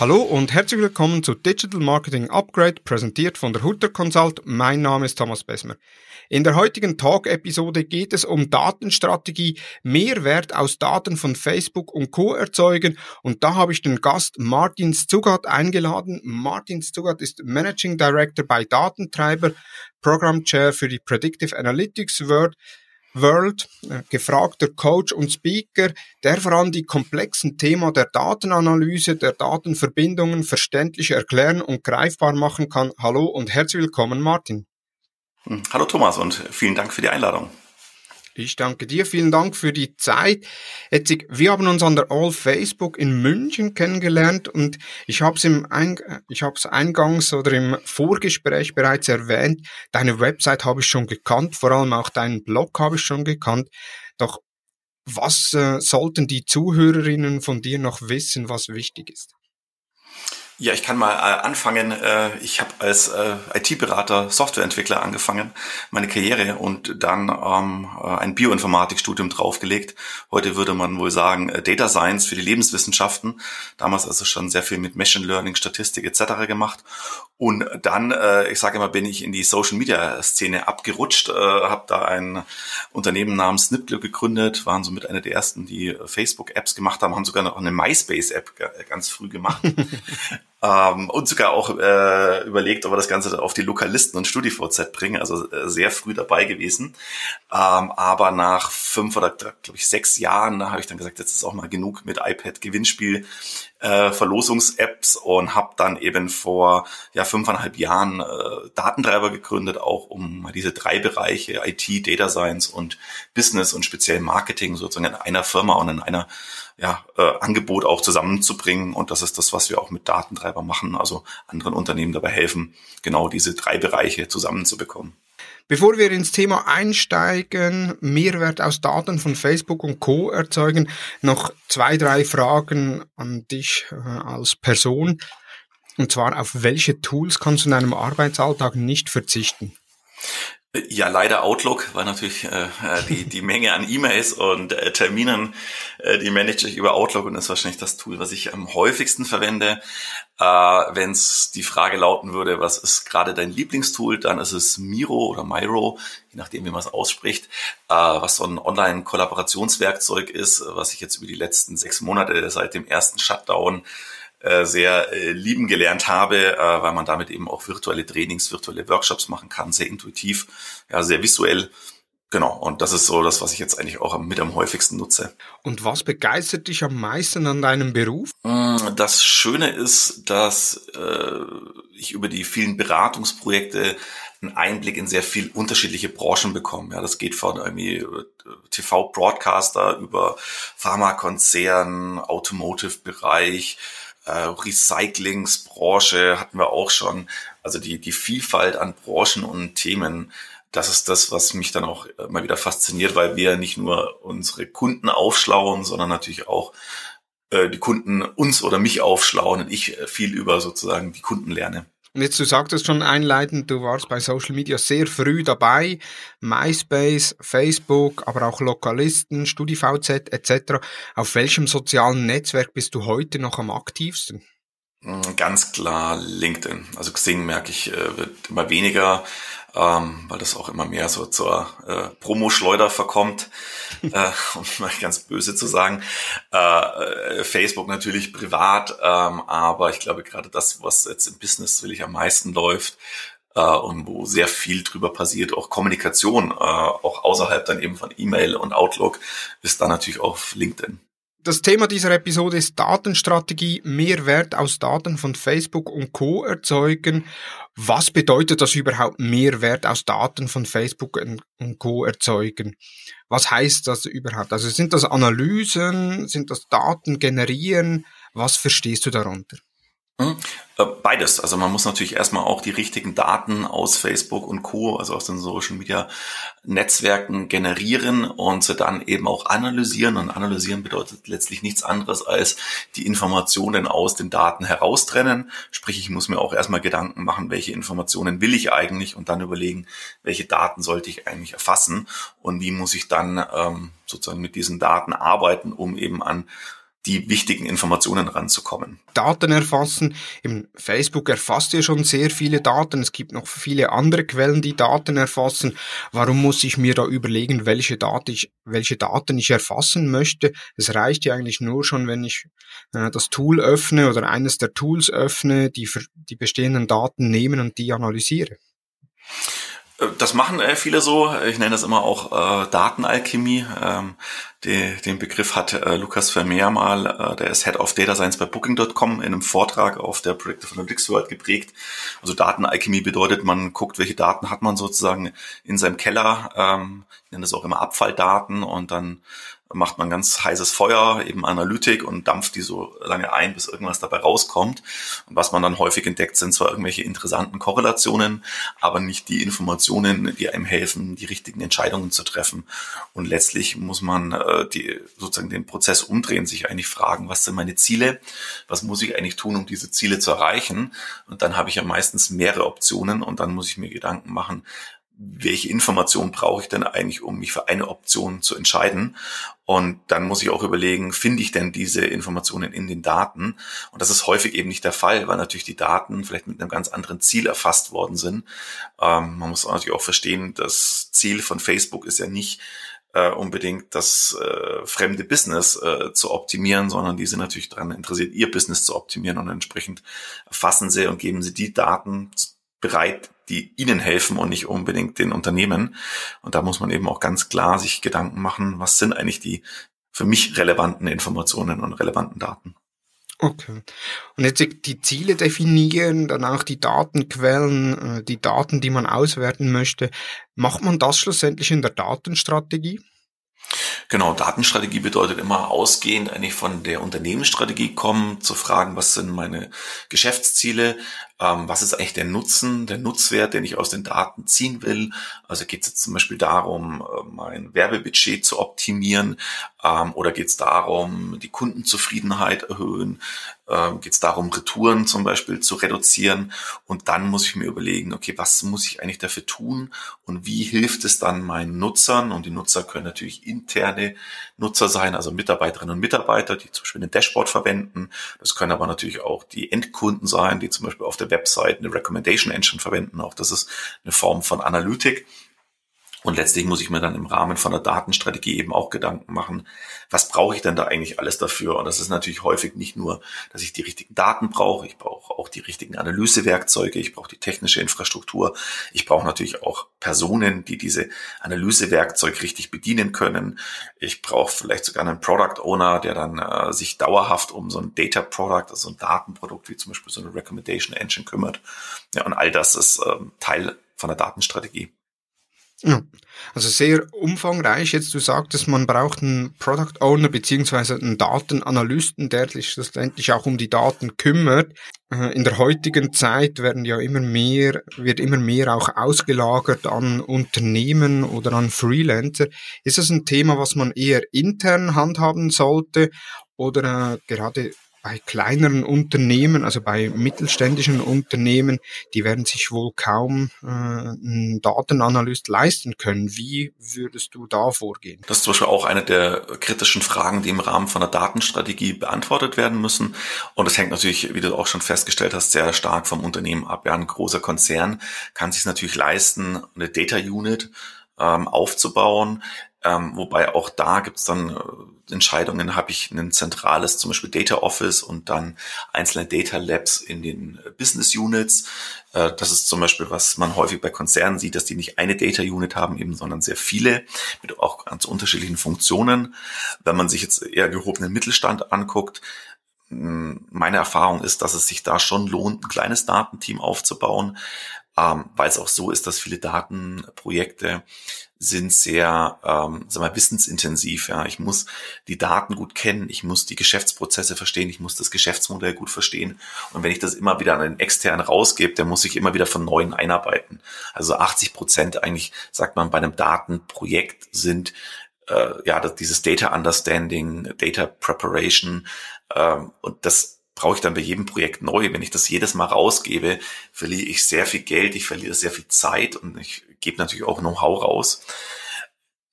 Hallo und herzlich willkommen zu Digital Marketing Upgrade, präsentiert von der Hutter Consult. Mein Name ist Thomas Besmer. In der heutigen Talk-Episode geht es um Datenstrategie, Mehrwert aus Daten von Facebook und Co. erzeugen. Und da habe ich den Gast Martin Zugart eingeladen. Martin Zugart ist Managing Director bei Datentreiber, Program Chair für die Predictive Analytics World. World, äh, gefragter Coach und Speaker, der vor allem die komplexen Themen der Datenanalyse, der Datenverbindungen verständlich erklären und greifbar machen kann. Hallo und herzlich willkommen, Martin. Hm, hallo Thomas und vielen Dank für die Einladung. Ich danke dir, vielen Dank für die Zeit. Jetzt, wir haben uns an der All Facebook in München kennengelernt und ich habe es im Eing ich habe es eingangs oder im Vorgespräch bereits erwähnt. Deine Website habe ich schon gekannt, vor allem auch deinen Blog habe ich schon gekannt. Doch was äh, sollten die Zuhörerinnen von dir noch wissen, was wichtig ist? Ja, ich kann mal äh, anfangen. Äh, ich habe als äh, IT-Berater, Softwareentwickler angefangen, meine Karriere und dann ähm, ein Bioinformatikstudium draufgelegt. Heute würde man wohl sagen Data Science für die Lebenswissenschaften. Damals also schon sehr viel mit Machine Learning, Statistik etc. gemacht. Und dann, ich sage immer, bin ich in die Social-Media-Szene abgerutscht, habe da ein Unternehmen namens Snipglo gegründet, waren somit eine der ersten, die Facebook-Apps gemacht haben, haben sogar noch eine MySpace-App ganz früh gemacht. Ähm, und sogar auch äh, überlegt, ob wir das Ganze auf die Lokalisten und StudiVZ bringen, also äh, sehr früh dabei gewesen. Ähm, aber nach fünf oder, glaube ich, sechs Jahren habe ich dann gesagt, jetzt ist auch mal genug mit iPad-Gewinnspiel äh, und habe dann eben vor ja fünfeinhalb Jahren äh, Datentreiber gegründet, auch um diese drei Bereiche IT, Data Science und Business und speziell Marketing sozusagen in einer Firma und in einer ja, äh, Angebot auch zusammenzubringen. Und das ist das, was wir auch mit Datentreiber machen, also anderen Unternehmen dabei helfen, genau diese drei Bereiche zusammenzubekommen. Bevor wir ins Thema einsteigen, Mehrwert aus Daten von Facebook und Co. erzeugen, noch zwei, drei Fragen an dich äh, als Person. Und zwar, auf welche Tools kannst du in deinem Arbeitsalltag nicht verzichten? Ja, leider Outlook, weil natürlich äh, äh, die, die Menge an E-Mails und äh, Terminen, äh, die manage ich über Outlook und ist wahrscheinlich das Tool, was ich am häufigsten verwende. Äh, Wenn es die Frage lauten würde, was ist gerade dein Lieblingstool, dann ist es Miro oder Miro, je nachdem, wie man es ausspricht, äh, was so ein Online-Kollaborationswerkzeug ist, was ich jetzt über die letzten sechs Monate seit dem ersten Shutdown äh, sehr äh, lieben gelernt habe, äh, weil man damit eben auch virtuelle Trainings, virtuelle Workshops machen kann, sehr intuitiv, ja, sehr visuell. Genau, und das ist so das, was ich jetzt eigentlich auch mit am häufigsten nutze. Und was begeistert dich am meisten an deinem Beruf? Mm, das Schöne ist, dass äh, ich über die vielen Beratungsprojekte einen Einblick in sehr viel unterschiedliche Branchen bekomme. Ja, das geht von irgendwie TV-Broadcaster über Pharmakonzern, Automotive-Bereich, äh, Recyclingsbranche hatten wir auch schon. Also die, die Vielfalt an Branchen und Themen, das ist das, was mich dann auch mal wieder fasziniert, weil wir nicht nur unsere Kunden aufschlauen, sondern natürlich auch äh, die Kunden uns oder mich aufschlauen und ich viel über sozusagen die Kunden lerne. Jetzt, du sagtest schon einleitend, du warst bei Social Media sehr früh dabei. MySpace, Facebook, aber auch Lokalisten, StudiVZ etc. Auf welchem sozialen Netzwerk bist du heute noch am aktivsten? Mm, ganz klar LinkedIn. Also Xing merke ich, äh, wird immer weniger ähm, weil das auch immer mehr so zur äh, Promo-Schleuder verkommt, äh, um mal ganz böse zu sagen. Äh, Facebook natürlich privat, ähm, aber ich glaube gerade das, was jetzt im Business will ich am meisten läuft, äh, und wo sehr viel drüber passiert, auch Kommunikation, äh, auch außerhalb dann eben von E-Mail und Outlook, ist da natürlich auf LinkedIn. Das Thema dieser Episode ist Datenstrategie, Mehrwert aus Daten von Facebook und Co. erzeugen. Was bedeutet das überhaupt Mehrwert aus Daten von Facebook und Co. erzeugen? Was heißt das überhaupt? Also sind das Analysen, sind das Daten generieren? Was verstehst du darunter? Hm? Äh, beides. Also man muss natürlich erstmal auch die richtigen Daten aus Facebook und Co., also aus den Social Media Netzwerken generieren und sie dann eben auch analysieren. Und analysieren bedeutet letztlich nichts anderes als die Informationen aus den Daten heraustrennen. Sprich, ich muss mir auch erstmal Gedanken machen, welche Informationen will ich eigentlich und dann überlegen, welche Daten sollte ich eigentlich erfassen und wie muss ich dann ähm, sozusagen mit diesen Daten arbeiten, um eben an die wichtigen Informationen ranzukommen. Daten erfassen. Im Facebook erfasst ja schon sehr viele Daten. Es gibt noch viele andere Quellen, die Daten erfassen. Warum muss ich mir da überlegen, welche, Daten ich, welche Daten ich erfassen möchte? Es reicht ja eigentlich nur schon, wenn ich äh, das Tool öffne oder eines der Tools öffne, die die bestehenden Daten nehmen und die analysiere. Das machen äh, viele so. Ich nenne das immer auch äh, Datenalchemie. Ähm, die, den Begriff hat äh, Lukas Vermeer mal, äh, der ist Head of Data Science bei Booking.com in einem Vortrag auf der Predictive Analytics World geprägt. Also Datenalchemie bedeutet, man guckt, welche Daten hat man sozusagen in seinem Keller. Ähm, ich nenne das auch immer Abfalldaten und dann macht man ganz heißes Feuer, eben Analytik und dampft die so lange ein, bis irgendwas dabei rauskommt. Und was man dann häufig entdeckt, sind zwar irgendwelche interessanten Korrelationen, aber nicht die Informationen, die einem helfen, die richtigen Entscheidungen zu treffen. Und letztlich muss man äh, die, sozusagen den Prozess umdrehen, sich eigentlich fragen, was sind meine Ziele? Was muss ich eigentlich tun, um diese Ziele zu erreichen? Und dann habe ich ja meistens mehrere Optionen und dann muss ich mir Gedanken machen, welche Informationen brauche ich denn eigentlich, um mich für eine Option zu entscheiden? Und dann muss ich auch überlegen, finde ich denn diese Informationen in den Daten? Und das ist häufig eben nicht der Fall, weil natürlich die Daten vielleicht mit einem ganz anderen Ziel erfasst worden sind. Ähm, man muss natürlich auch verstehen, das Ziel von Facebook ist ja nicht äh, unbedingt das äh, fremde Business äh, zu optimieren, sondern die sind natürlich daran interessiert, ihr Business zu optimieren und entsprechend erfassen sie und geben sie die Daten bereit, die ihnen helfen und nicht unbedingt den Unternehmen. Und da muss man eben auch ganz klar sich Gedanken machen, was sind eigentlich die für mich relevanten Informationen und relevanten Daten. Okay. Und jetzt die Ziele definieren, dann auch die Datenquellen, äh, die Daten, die man auswerten möchte. Macht man das schlussendlich in der Datenstrategie? Genau, Datenstrategie bedeutet immer ausgehend eigentlich von der Unternehmensstrategie kommen, zu fragen, was sind meine Geschäftsziele, ähm, was ist eigentlich der Nutzen, der Nutzwert, den ich aus den Daten ziehen will. Also geht es jetzt zum Beispiel darum, äh, mein Werbebudget zu optimieren ähm, oder geht es darum, die Kundenzufriedenheit erhöhen, ähm, geht es darum, Retouren zum Beispiel zu reduzieren. Und dann muss ich mir überlegen, okay, was muss ich eigentlich dafür tun und wie hilft es dann meinen Nutzern? Und die Nutzer können natürlich interne Nutzer sein, also Mitarbeiterinnen und Mitarbeiter, die zum Beispiel ein Dashboard verwenden. Das können aber natürlich auch die Endkunden sein, die zum Beispiel auf der Website eine Recommendation Engine verwenden. Auch das ist eine Form von Analytik. Und letztlich muss ich mir dann im Rahmen von der Datenstrategie eben auch Gedanken machen, was brauche ich denn da eigentlich alles dafür? Und das ist natürlich häufig nicht nur, dass ich die richtigen Daten brauche, ich brauche auch die richtigen Analysewerkzeuge, ich brauche die technische Infrastruktur, ich brauche natürlich auch Personen, die diese Analysewerkzeug richtig bedienen können. Ich brauche vielleicht sogar einen Product Owner, der dann äh, sich dauerhaft um so ein Data Product, also ein Datenprodukt wie zum Beispiel so eine Recommendation Engine kümmert. Ja, und all das ist ähm, Teil von der Datenstrategie. Ja, also sehr umfangreich. Jetzt du sagtest, man braucht einen Product Owner beziehungsweise einen Datenanalysten, der sich schlussendlich auch um die Daten kümmert. Äh, in der heutigen Zeit werden ja immer mehr, wird immer mehr auch ausgelagert an Unternehmen oder an Freelancer. Ist das ein Thema, was man eher intern handhaben sollte oder äh, gerade bei kleineren Unternehmen, also bei mittelständischen Unternehmen, die werden sich wohl kaum äh, einen Datenanalyst leisten können. Wie würdest du da vorgehen? Das ist zum Beispiel auch eine der kritischen Fragen, die im Rahmen von der Datenstrategie beantwortet werden müssen. Und das hängt natürlich, wie du auch schon festgestellt hast, sehr stark vom Unternehmen ab. Ja, ein großer Konzern kann sich natürlich leisten, eine Data Unit ähm, aufzubauen. Ähm, wobei auch da gibt's dann äh, Entscheidungen, habe ich ein zentrales, zum Beispiel Data Office und dann einzelne Data Labs in den äh, Business Units. Äh, das ist zum Beispiel, was man häufig bei Konzernen sieht, dass die nicht eine Data Unit haben, eben, sondern sehr viele mit auch ganz unterschiedlichen Funktionen. Wenn man sich jetzt eher gehobenen Mittelstand anguckt, meine Erfahrung ist, dass es sich da schon lohnt, ein kleines Datenteam aufzubauen, ähm, weil es auch so ist, dass viele Datenprojekte sind sehr, ähm, sag mal, wissensintensiv. Ja, ich muss die Daten gut kennen, ich muss die Geschäftsprozesse verstehen, ich muss das Geschäftsmodell gut verstehen. Und wenn ich das immer wieder an einen externen rausgebe, der muss sich immer wieder von neuen einarbeiten. Also 80 Prozent eigentlich, sagt man, bei einem Datenprojekt sind äh, ja dieses Data Understanding, Data Preparation ähm, und das brauche ich dann bei jedem Projekt neu. Wenn ich das jedes Mal rausgebe, verliere ich sehr viel Geld, ich verliere sehr viel Zeit und ich gebe natürlich auch Know-how raus.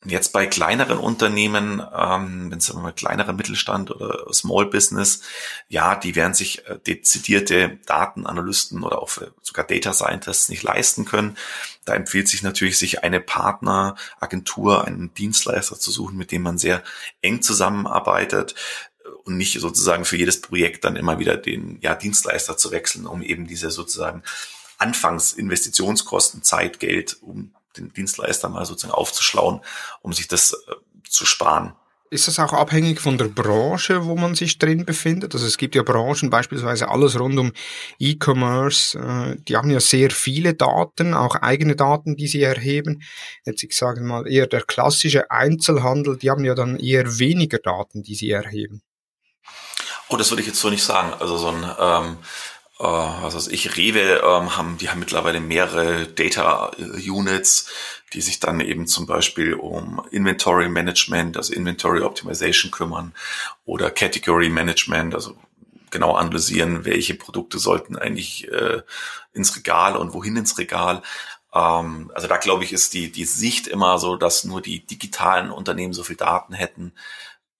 Jetzt bei kleineren Unternehmen, ähm, wenn es mal kleinerer Mittelstand oder Small Business, ja, die werden sich äh, dezidierte Datenanalysten oder auch sogar Data Scientists nicht leisten können. Da empfiehlt sich natürlich, sich eine Partneragentur, einen Dienstleister zu suchen, mit dem man sehr eng zusammenarbeitet und nicht sozusagen für jedes Projekt dann immer wieder den ja, Dienstleister zu wechseln, um eben diese sozusagen Anfangsinvestitionskosten, Zeit, Geld, um den Dienstleister mal sozusagen aufzuschlauen, um sich das äh, zu sparen. Ist das auch abhängig von der Branche, wo man sich drin befindet? Also es gibt ja Branchen, beispielsweise alles rund um E-Commerce, äh, die haben ja sehr viele Daten, auch eigene Daten, die sie erheben. Jetzt ich sage mal eher der klassische Einzelhandel, die haben ja dann eher weniger Daten, die sie erheben. Oh, das würde ich jetzt so nicht sagen. Also so ein ähm, äh, was weiß ich, Rewe ähm, haben, die haben mittlerweile mehrere Data äh, Units, die sich dann eben zum Beispiel um Inventory Management, also Inventory Optimization kümmern oder Category Management, also genau analysieren, welche Produkte sollten eigentlich äh, ins Regal und wohin ins Regal. Ähm, also da glaube ich, ist die, die Sicht immer so, dass nur die digitalen Unternehmen so viel Daten hätten.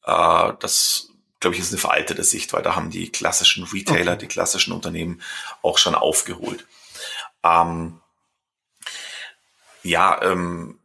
Äh, das glaube ich, ist eine veraltete Sicht, weil da haben die klassischen Retailer, okay. die klassischen Unternehmen auch schon aufgeholt. Ähm, ja, ähm,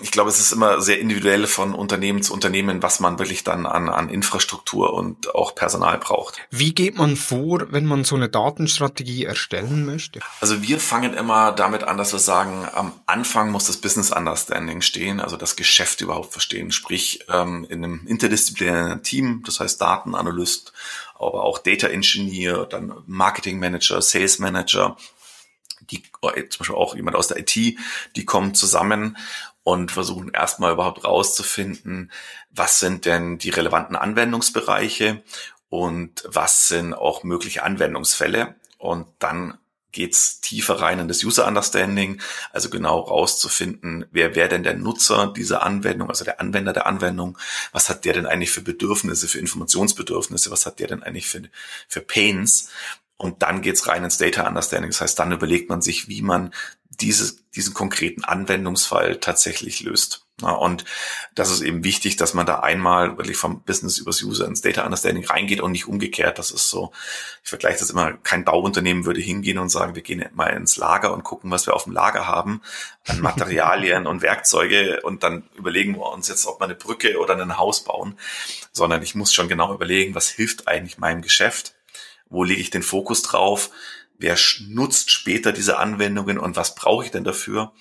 ich glaube, es ist immer sehr individuell von Unternehmen zu Unternehmen, was man wirklich dann an, an Infrastruktur und auch Personal braucht. Wie geht man vor, wenn man so eine Datenstrategie erstellen möchte? Also wir fangen immer damit an, dass wir sagen, am Anfang muss das Business Understanding stehen, also das Geschäft überhaupt verstehen. Sprich, ähm, in einem interdisziplinären Team, das heißt Datenanalyst, aber auch Data Engineer, dann Marketing Manager, Sales Manager, die äh, zum Beispiel auch jemand aus der IT, die kommen zusammen und versuchen erstmal überhaupt rauszufinden, was sind denn die relevanten Anwendungsbereiche und was sind auch mögliche Anwendungsfälle. Und dann geht's tiefer rein in das User Understanding, also genau rauszufinden, wer wäre denn der Nutzer dieser Anwendung, also der Anwender der Anwendung, was hat der denn eigentlich für Bedürfnisse, für Informationsbedürfnisse, was hat der denn eigentlich für, für Pains und dann geht's rein ins Data Understanding. Das heißt, dann überlegt man sich, wie man dieses, diesen konkreten Anwendungsfall tatsächlich löst. Ja, und das ist eben wichtig, dass man da einmal wirklich vom Business übers User ins Data Understanding reingeht und nicht umgekehrt. Das ist so, ich vergleiche das immer, kein Bauunternehmen würde hingehen und sagen, wir gehen mal ins Lager und gucken, was wir auf dem Lager haben an Materialien und Werkzeuge und dann überlegen wir uns jetzt, ob wir eine Brücke oder ein Haus bauen, sondern ich muss schon genau überlegen, was hilft eigentlich meinem Geschäft wo lege ich den Fokus drauf, wer nutzt später diese Anwendungen und was brauche ich denn dafür,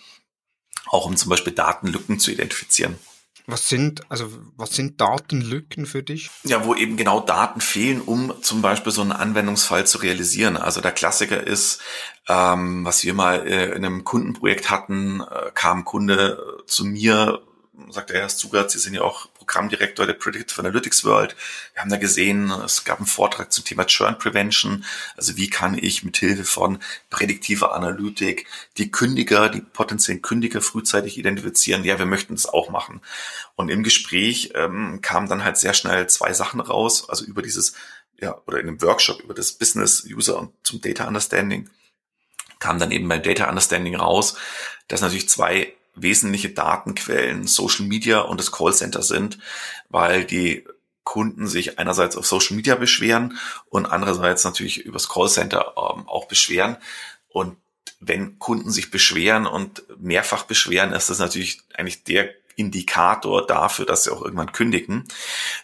auch um zum Beispiel Datenlücken zu identifizieren. Was sind, also, was sind Datenlücken für dich? Ja, wo eben genau Daten fehlen, um zum Beispiel so einen Anwendungsfall zu realisieren. Also der Klassiker ist, ähm, was wir mal äh, in einem Kundenprojekt hatten, äh, kam ein Kunde zu mir, sagte er, Herr Zugert, Sie sind ja auch Programmdirektor der Predictive Analytics World. Wir haben da gesehen, es gab einen Vortrag zum Thema Churn Prevention. Also wie kann ich mit Hilfe von prädiktiver Analytik die Kündiger, die potenziellen Kündiger frühzeitig identifizieren? Ja, wir möchten das auch machen. Und im Gespräch ähm, kamen dann halt sehr schnell zwei Sachen raus, also über dieses, ja, oder in einem Workshop über das Business User und zum Data Understanding kam dann eben beim Data Understanding raus, dass natürlich zwei wesentliche Datenquellen Social Media und das Callcenter sind, weil die Kunden sich einerseits auf Social Media beschweren und andererseits natürlich übers Callcenter ähm, auch beschweren. Und wenn Kunden sich beschweren und mehrfach beschweren, ist das natürlich eigentlich der Indikator dafür, dass sie auch irgendwann kündigen.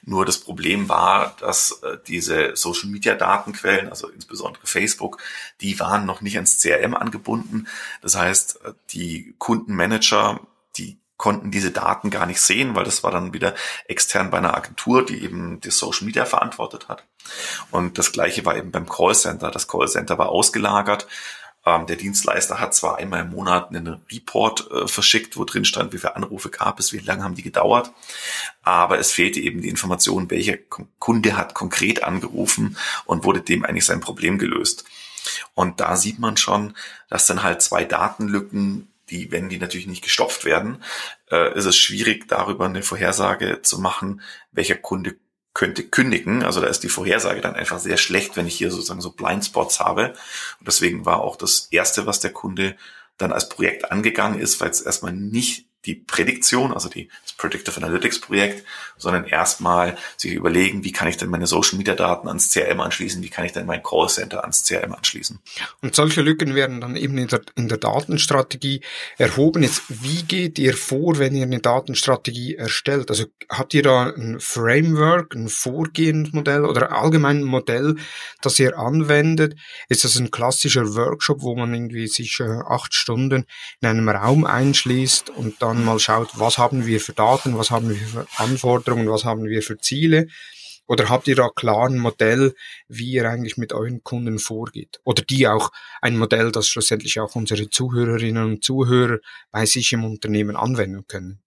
Nur das Problem war, dass äh, diese Social Media Datenquellen, also insbesondere Facebook, die waren noch nicht ans CRM angebunden. Das heißt, äh, die Kundenmanager, die konnten diese Daten gar nicht sehen, weil das war dann wieder extern bei einer Agentur, die eben die Social Media verantwortet hat. Und das gleiche war eben beim Callcenter. Das Callcenter war ausgelagert ähm, der Dienstleister hat zwar einmal im Monat einen Report äh, verschickt, wo drin stand, wie viele Anrufe gab es, wie lange haben die gedauert, aber es fehlte eben die Information, welcher Kunde hat konkret angerufen und wurde dem eigentlich sein Problem gelöst. Und da sieht man schon, dass dann halt zwei Datenlücken die, wenn die natürlich nicht gestopft werden, äh, ist es schwierig, darüber eine Vorhersage zu machen, welcher Kunde könnte kündigen. Also da ist die Vorhersage dann einfach sehr schlecht, wenn ich hier sozusagen so Blindspots habe. Und deswegen war auch das erste, was der Kunde dann als Projekt angegangen ist, weil es erstmal nicht die Prädiktion, also die, das Predictive Analytics Projekt, sondern erstmal sich überlegen, wie kann ich denn meine Social Media Daten ans CRM anschließen, wie kann ich denn mein Call Center ans CRM anschließen. Und solche Lücken werden dann eben in der, in der Datenstrategie erhoben. Jetzt, wie geht ihr vor, wenn ihr eine Datenstrategie erstellt? Also habt ihr da ein Framework, ein Vorgehensmodell oder allgemein ein Modell, das ihr anwendet? Ist das ein klassischer Workshop, wo man irgendwie sich äh, acht Stunden in einem Raum einschließt und dann dann mal schaut, was haben wir für Daten, was haben wir für Anforderungen, was haben wir für Ziele? Oder habt ihr da klar ein Modell, wie ihr eigentlich mit euren Kunden vorgeht? Oder die auch ein Modell, das schlussendlich auch unsere Zuhörerinnen und Zuhörer bei sich im Unternehmen anwenden können?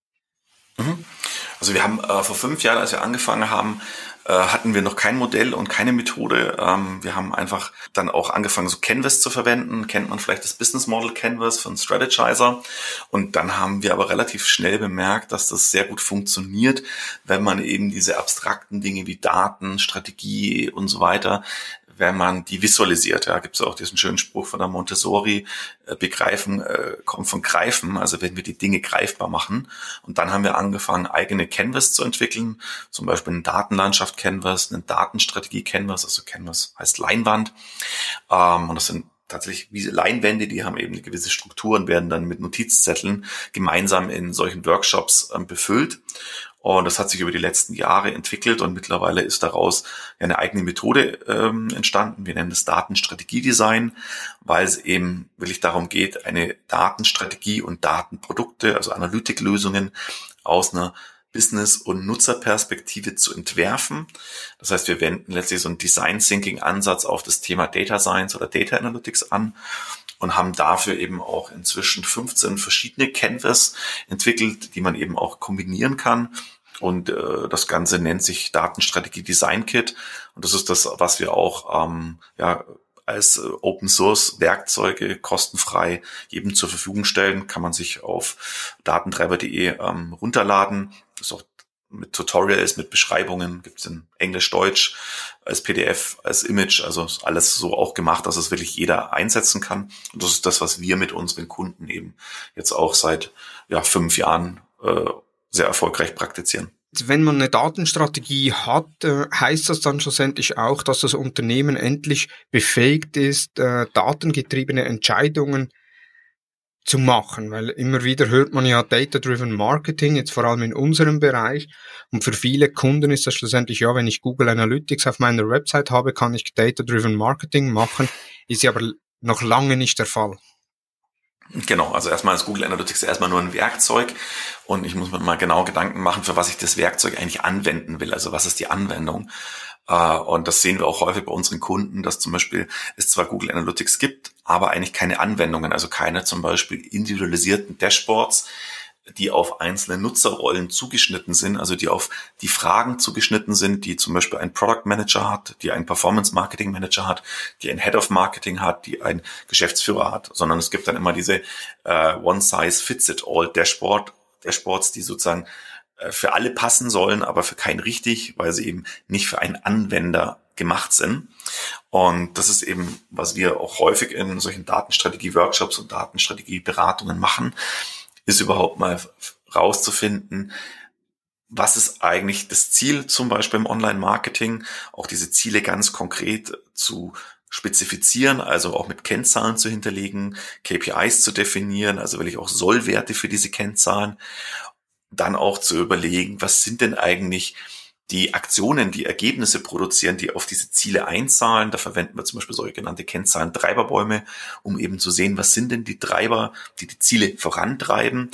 Also wir haben äh, vor fünf Jahren, als wir angefangen haben, äh, hatten wir noch kein Modell und keine Methode. Ähm, wir haben einfach dann auch angefangen, so Canvas zu verwenden. Kennt man vielleicht das Business Model Canvas von Strategizer. Und dann haben wir aber relativ schnell bemerkt, dass das sehr gut funktioniert, wenn man eben diese abstrakten Dinge wie Daten, Strategie und so weiter wenn man die visualisiert. Ja, gibt es auch diesen schönen Spruch von der Montessori, äh, begreifen äh, kommt von greifen, also wenn wir die Dinge greifbar machen. Und dann haben wir angefangen, eigene Canvas zu entwickeln, zum Beispiel eine Datenlandschaft Canvas, eine Datenstrategie Canvas, also Canvas heißt Leinwand. Ähm, und das sind tatsächlich wie Leinwände, die haben eben eine gewisse Struktur und werden dann mit Notizzetteln gemeinsam in solchen Workshops ähm, befüllt. Und das hat sich über die letzten Jahre entwickelt und mittlerweile ist daraus eine eigene Methode ähm, entstanden. Wir nennen das Datenstrategiedesign, weil es eben wirklich darum geht, eine Datenstrategie und Datenprodukte, also Analytiklösungen aus einer Business- und Nutzerperspektive zu entwerfen. Das heißt, wir wenden letztlich so einen Design Thinking Ansatz auf das Thema Data Science oder Data Analytics an und haben dafür eben auch inzwischen 15 verschiedene Canvas entwickelt, die man eben auch kombinieren kann und äh, das Ganze nennt sich Datenstrategie Design Kit. Und das ist das, was wir auch ähm, ja, als äh, Open Source Werkzeuge kostenfrei jedem zur Verfügung stellen. Kann man sich auf datentreiber.de ähm, runterladen. Ist auch mit Tutorials, mit Beschreibungen, gibt es in Englisch, Deutsch, als PDF, als Image, also alles so auch gemacht, dass es wirklich jeder einsetzen kann. Und das ist das, was wir mit unseren Kunden eben jetzt auch seit ja, fünf Jahren äh, sehr erfolgreich praktizieren. Wenn man eine Datenstrategie hat, äh, heißt das dann schlussendlich auch, dass das Unternehmen endlich befähigt ist, äh, datengetriebene Entscheidungen zu machen, weil immer wieder hört man ja Data-Driven Marketing, jetzt vor allem in unserem Bereich. Und für viele Kunden ist das schlussendlich, ja, wenn ich Google Analytics auf meiner Website habe, kann ich Data-Driven Marketing machen, ist ja aber noch lange nicht der Fall. Genau, also erstmal ist Google Analytics erstmal nur ein Werkzeug und ich muss mir mal genau Gedanken machen, für was ich das Werkzeug eigentlich anwenden will. Also was ist die Anwendung? Äh, und das sehen wir auch häufig bei unseren Kunden, dass zum Beispiel es zwar Google Analytics gibt, aber eigentlich keine Anwendungen, also keine zum Beispiel individualisierten Dashboards, die auf einzelne Nutzerrollen zugeschnitten sind, also die auf die Fragen zugeschnitten sind, die zum Beispiel ein Product Manager hat, die ein Performance Marketing Manager hat, die ein Head of Marketing hat, die ein Geschäftsführer hat, sondern es gibt dann immer diese äh, One Size Fits It All Dashboard, Dashboards, die sozusagen äh, für alle passen sollen, aber für keinen richtig, weil sie eben nicht für einen Anwender gemacht sind. Und das ist eben, was wir auch häufig in solchen Datenstrategie-Workshops und Datenstrategie-Beratungen machen, ist überhaupt mal rauszufinden, was ist eigentlich das Ziel zum Beispiel im Online-Marketing, auch diese Ziele ganz konkret zu spezifizieren, also auch mit Kennzahlen zu hinterlegen, KPIs zu definieren, also will ich auch Sollwerte für diese Kennzahlen, dann auch zu überlegen, was sind denn eigentlich die Aktionen, die Ergebnisse produzieren, die auf diese Ziele einzahlen. Da verwenden wir zum Beispiel solche genannte Kennzahlen Treiberbäume, um eben zu sehen, was sind denn die Treiber, die die Ziele vorantreiben.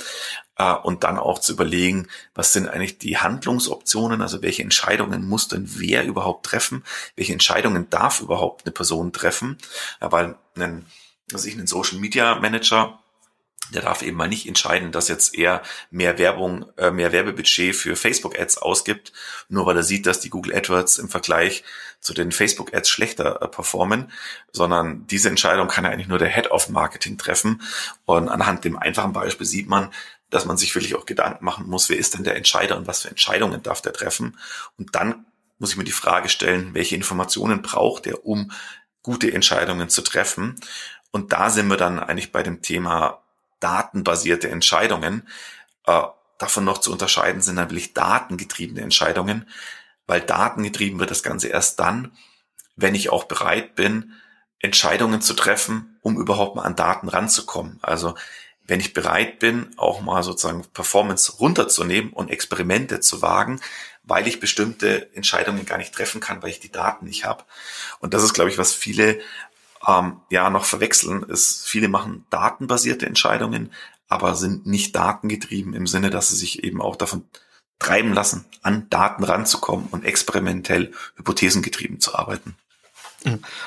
Äh, und dann auch zu überlegen, was sind eigentlich die Handlungsoptionen, also welche Entscheidungen muss denn wer überhaupt treffen, welche Entscheidungen darf überhaupt eine Person treffen. Ja, weil ein, also ich, ein Social Media Manager der darf eben mal nicht entscheiden, dass jetzt er mehr Werbung, äh, mehr Werbebudget für Facebook-Ads ausgibt, nur weil er sieht, dass die Google AdWords im Vergleich zu den Facebook-Ads schlechter äh, performen, sondern diese Entscheidung kann ja eigentlich nur der Head of Marketing treffen. Und anhand dem einfachen Beispiel sieht man, dass man sich wirklich auch Gedanken machen muss, wer ist denn der Entscheider und was für Entscheidungen darf der treffen? Und dann muss ich mir die Frage stellen, welche Informationen braucht er, um gute Entscheidungen zu treffen? Und da sind wir dann eigentlich bei dem Thema datenbasierte Entscheidungen. Äh, davon noch zu unterscheiden sind natürlich datengetriebene Entscheidungen, weil datengetrieben wird das Ganze erst dann, wenn ich auch bereit bin, Entscheidungen zu treffen, um überhaupt mal an Daten ranzukommen. Also wenn ich bereit bin, auch mal sozusagen Performance runterzunehmen und Experimente zu wagen, weil ich bestimmte Entscheidungen gar nicht treffen kann, weil ich die Daten nicht habe. Und das ist, glaube ich, was viele ähm, ja noch verwechseln, ist, viele machen datenbasierte Entscheidungen, aber sind nicht datengetrieben im Sinne, dass sie sich eben auch davon treiben lassen, an Daten ranzukommen und experimentell hypothesengetrieben zu arbeiten.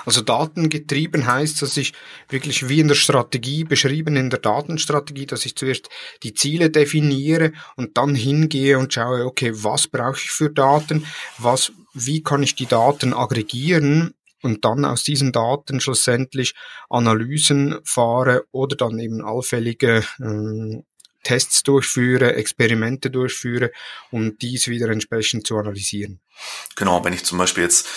Also datengetrieben heißt, dass ich wirklich wie in der Strategie beschrieben, in der Datenstrategie, dass ich zuerst die Ziele definiere und dann hingehe und schaue, okay, was brauche ich für Daten, was, wie kann ich die Daten aggregieren und dann aus diesen Daten schlussendlich Analysen fahre oder dann eben allfällige äh, Tests durchführe, Experimente durchführe, um dies wieder entsprechend zu analysieren. Genau, wenn ich zum Beispiel jetzt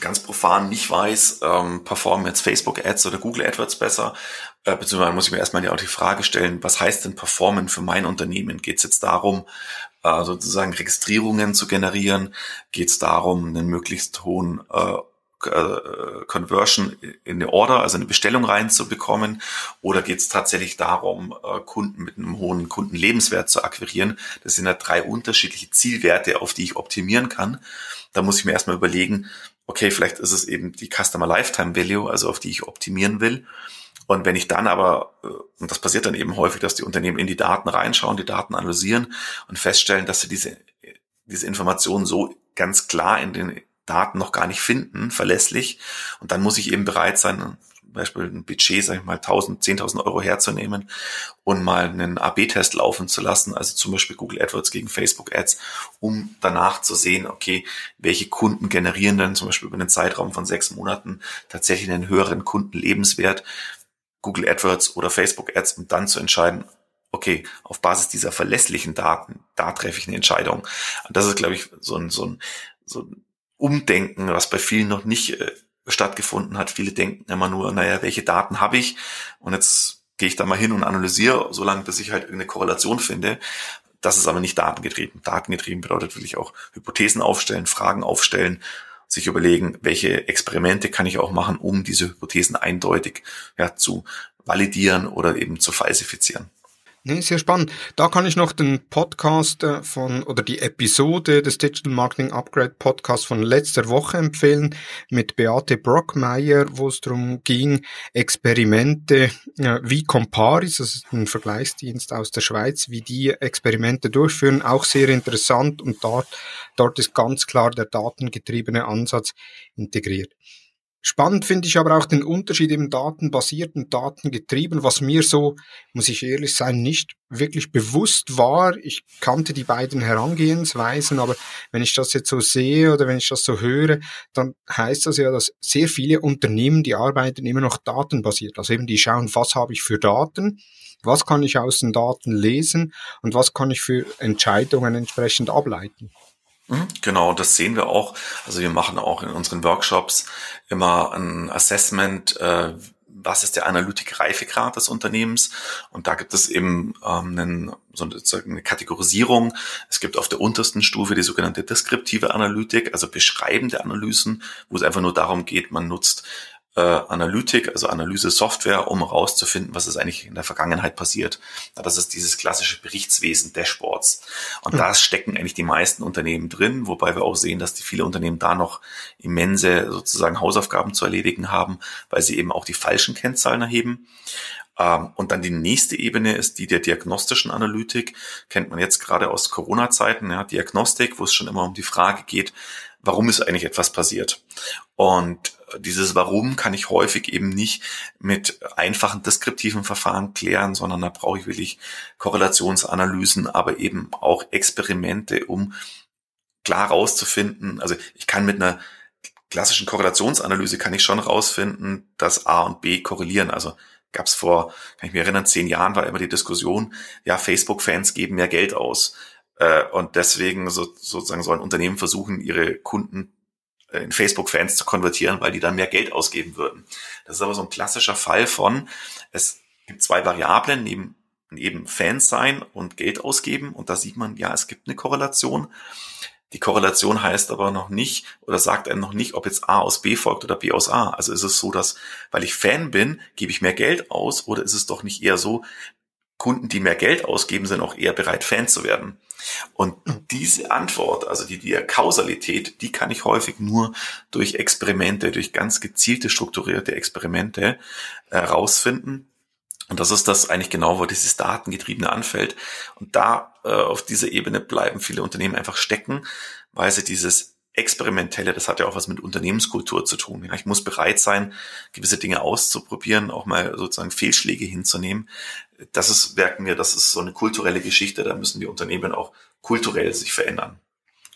ganz profan nicht weiß, ähm, performen jetzt Facebook Ads oder Google AdWords besser, äh, beziehungsweise muss ich mir erstmal auch die Frage stellen, was heißt denn performen für mein Unternehmen? Geht es jetzt darum, äh, sozusagen Registrierungen zu generieren? Geht es darum, einen möglichst hohen äh, äh, Conversion in eine Order, also eine Bestellung reinzubekommen? Oder geht es tatsächlich darum, äh, Kunden mit einem hohen Kundenlebenswert zu akquirieren? Das sind ja drei unterschiedliche Zielwerte, auf die ich optimieren kann. Da muss ich mir erstmal überlegen, okay, vielleicht ist es eben die Customer Lifetime Value, also auf die ich optimieren will. Und wenn ich dann aber, äh, und das passiert dann eben häufig, dass die Unternehmen in die Daten reinschauen, die Daten analysieren und feststellen, dass sie diese, diese Informationen so ganz klar in den Daten noch gar nicht finden, verlässlich. Und dann muss ich eben bereit sein, zum Beispiel ein Budget, sag ich mal, 1000, 10.000 Euro herzunehmen und mal einen AB-Test laufen zu lassen, also zum Beispiel Google AdWords gegen Facebook Ads, um danach zu sehen, okay, welche Kunden generieren denn zum Beispiel über einen Zeitraum von sechs Monaten tatsächlich einen höheren Kundenlebenswert, Google AdWords oder Facebook Ads, um dann zu entscheiden, okay, auf Basis dieser verlässlichen Daten, da treffe ich eine Entscheidung. Und das ist, glaube ich, so ein, so ein, so ein Umdenken, was bei vielen noch nicht äh, stattgefunden hat. Viele denken immer nur, naja, welche Daten habe ich? Und jetzt gehe ich da mal hin und analysiere, solange bis ich halt irgendeine Korrelation finde. Das ist aber nicht datengetrieben. Datengetrieben bedeutet wirklich auch Hypothesen aufstellen, Fragen aufstellen, sich überlegen, welche Experimente kann ich auch machen, um diese Hypothesen eindeutig ja, zu validieren oder eben zu falsifizieren. Nee, sehr spannend. Da kann ich noch den Podcast äh, von oder die Episode des Digital Marketing Upgrade Podcast von letzter Woche empfehlen mit Beate Brockmeier, wo es darum ging, Experimente äh, wie Comparis, das ist ein Vergleichsdienst aus der Schweiz, wie die Experimente durchführen, auch sehr interessant und dort, dort ist ganz klar der datengetriebene Ansatz integriert. Spannend finde ich aber auch den Unterschied im datenbasiert und datengetrieben, was mir so, muss ich ehrlich sein, nicht wirklich bewusst war. Ich kannte die beiden Herangehensweisen, aber wenn ich das jetzt so sehe oder wenn ich das so höre, dann heißt das ja, dass sehr viele Unternehmen, die arbeiten immer noch datenbasiert. Also eben die schauen, was habe ich für Daten, was kann ich aus den Daten lesen und was kann ich für Entscheidungen entsprechend ableiten. Mhm, genau, das sehen wir auch. Also wir machen auch in unseren Workshops immer ein Assessment, äh, was ist der Analytik-Reifegrad des Unternehmens? Und da gibt es eben ähm, einen, so eine Kategorisierung. Es gibt auf der untersten Stufe die sogenannte deskriptive Analytik, also beschreibende Analysen, wo es einfach nur darum geht, man nutzt äh, Analytik, also Analyse-Software, um herauszufinden, was ist eigentlich in der Vergangenheit passiert. Das ist dieses klassische Berichtswesen Dashboards. Und mhm. da stecken eigentlich die meisten Unternehmen drin, wobei wir auch sehen, dass die viele Unternehmen da noch immense sozusagen Hausaufgaben zu erledigen haben, weil sie eben auch die falschen Kennzahlen erheben. Ähm, und dann die nächste Ebene ist die der diagnostischen Analytik. Kennt man jetzt gerade aus Corona-Zeiten, ja, Diagnostik, wo es schon immer um die Frage geht, warum ist eigentlich etwas passiert? Und dieses Warum kann ich häufig eben nicht mit einfachen deskriptiven Verfahren klären, sondern da brauche ich wirklich Korrelationsanalysen, aber eben auch Experimente, um klar rauszufinden. Also ich kann mit einer klassischen Korrelationsanalyse kann ich schon rausfinden, dass A und B korrelieren. Also gab es vor, kann ich mich erinnern, zehn Jahren war immer die Diskussion, ja, Facebook-Fans geben mehr Geld aus. Äh, und deswegen so, sozusagen sollen Unternehmen versuchen, ihre Kunden in Facebook-Fans zu konvertieren, weil die dann mehr Geld ausgeben würden. Das ist aber so ein klassischer Fall von, es gibt zwei Variablen neben eben Fans sein und Geld ausgeben. Und da sieht man, ja, es gibt eine Korrelation. Die Korrelation heißt aber noch nicht oder sagt einem noch nicht, ob jetzt A aus B folgt oder B aus A. Also ist es so, dass, weil ich Fan bin, gebe ich mehr Geld aus oder ist es doch nicht eher so, Kunden, die mehr Geld ausgeben, sind auch eher bereit, Fan zu werden. Und diese Antwort, also die, die Kausalität, die kann ich häufig nur durch Experimente, durch ganz gezielte, strukturierte Experimente herausfinden. Äh, und das ist das eigentlich genau, wo dieses Datengetriebene anfällt. Und da äh, auf dieser Ebene bleiben viele Unternehmen einfach stecken, weil sie dieses Experimentelle, das hat ja auch was mit Unternehmenskultur zu tun. Ich muss bereit sein, gewisse Dinge auszuprobieren, auch mal sozusagen Fehlschläge hinzunehmen. Das ist, merken wir, das ist so eine kulturelle Geschichte, da müssen die Unternehmen auch kulturell sich verändern.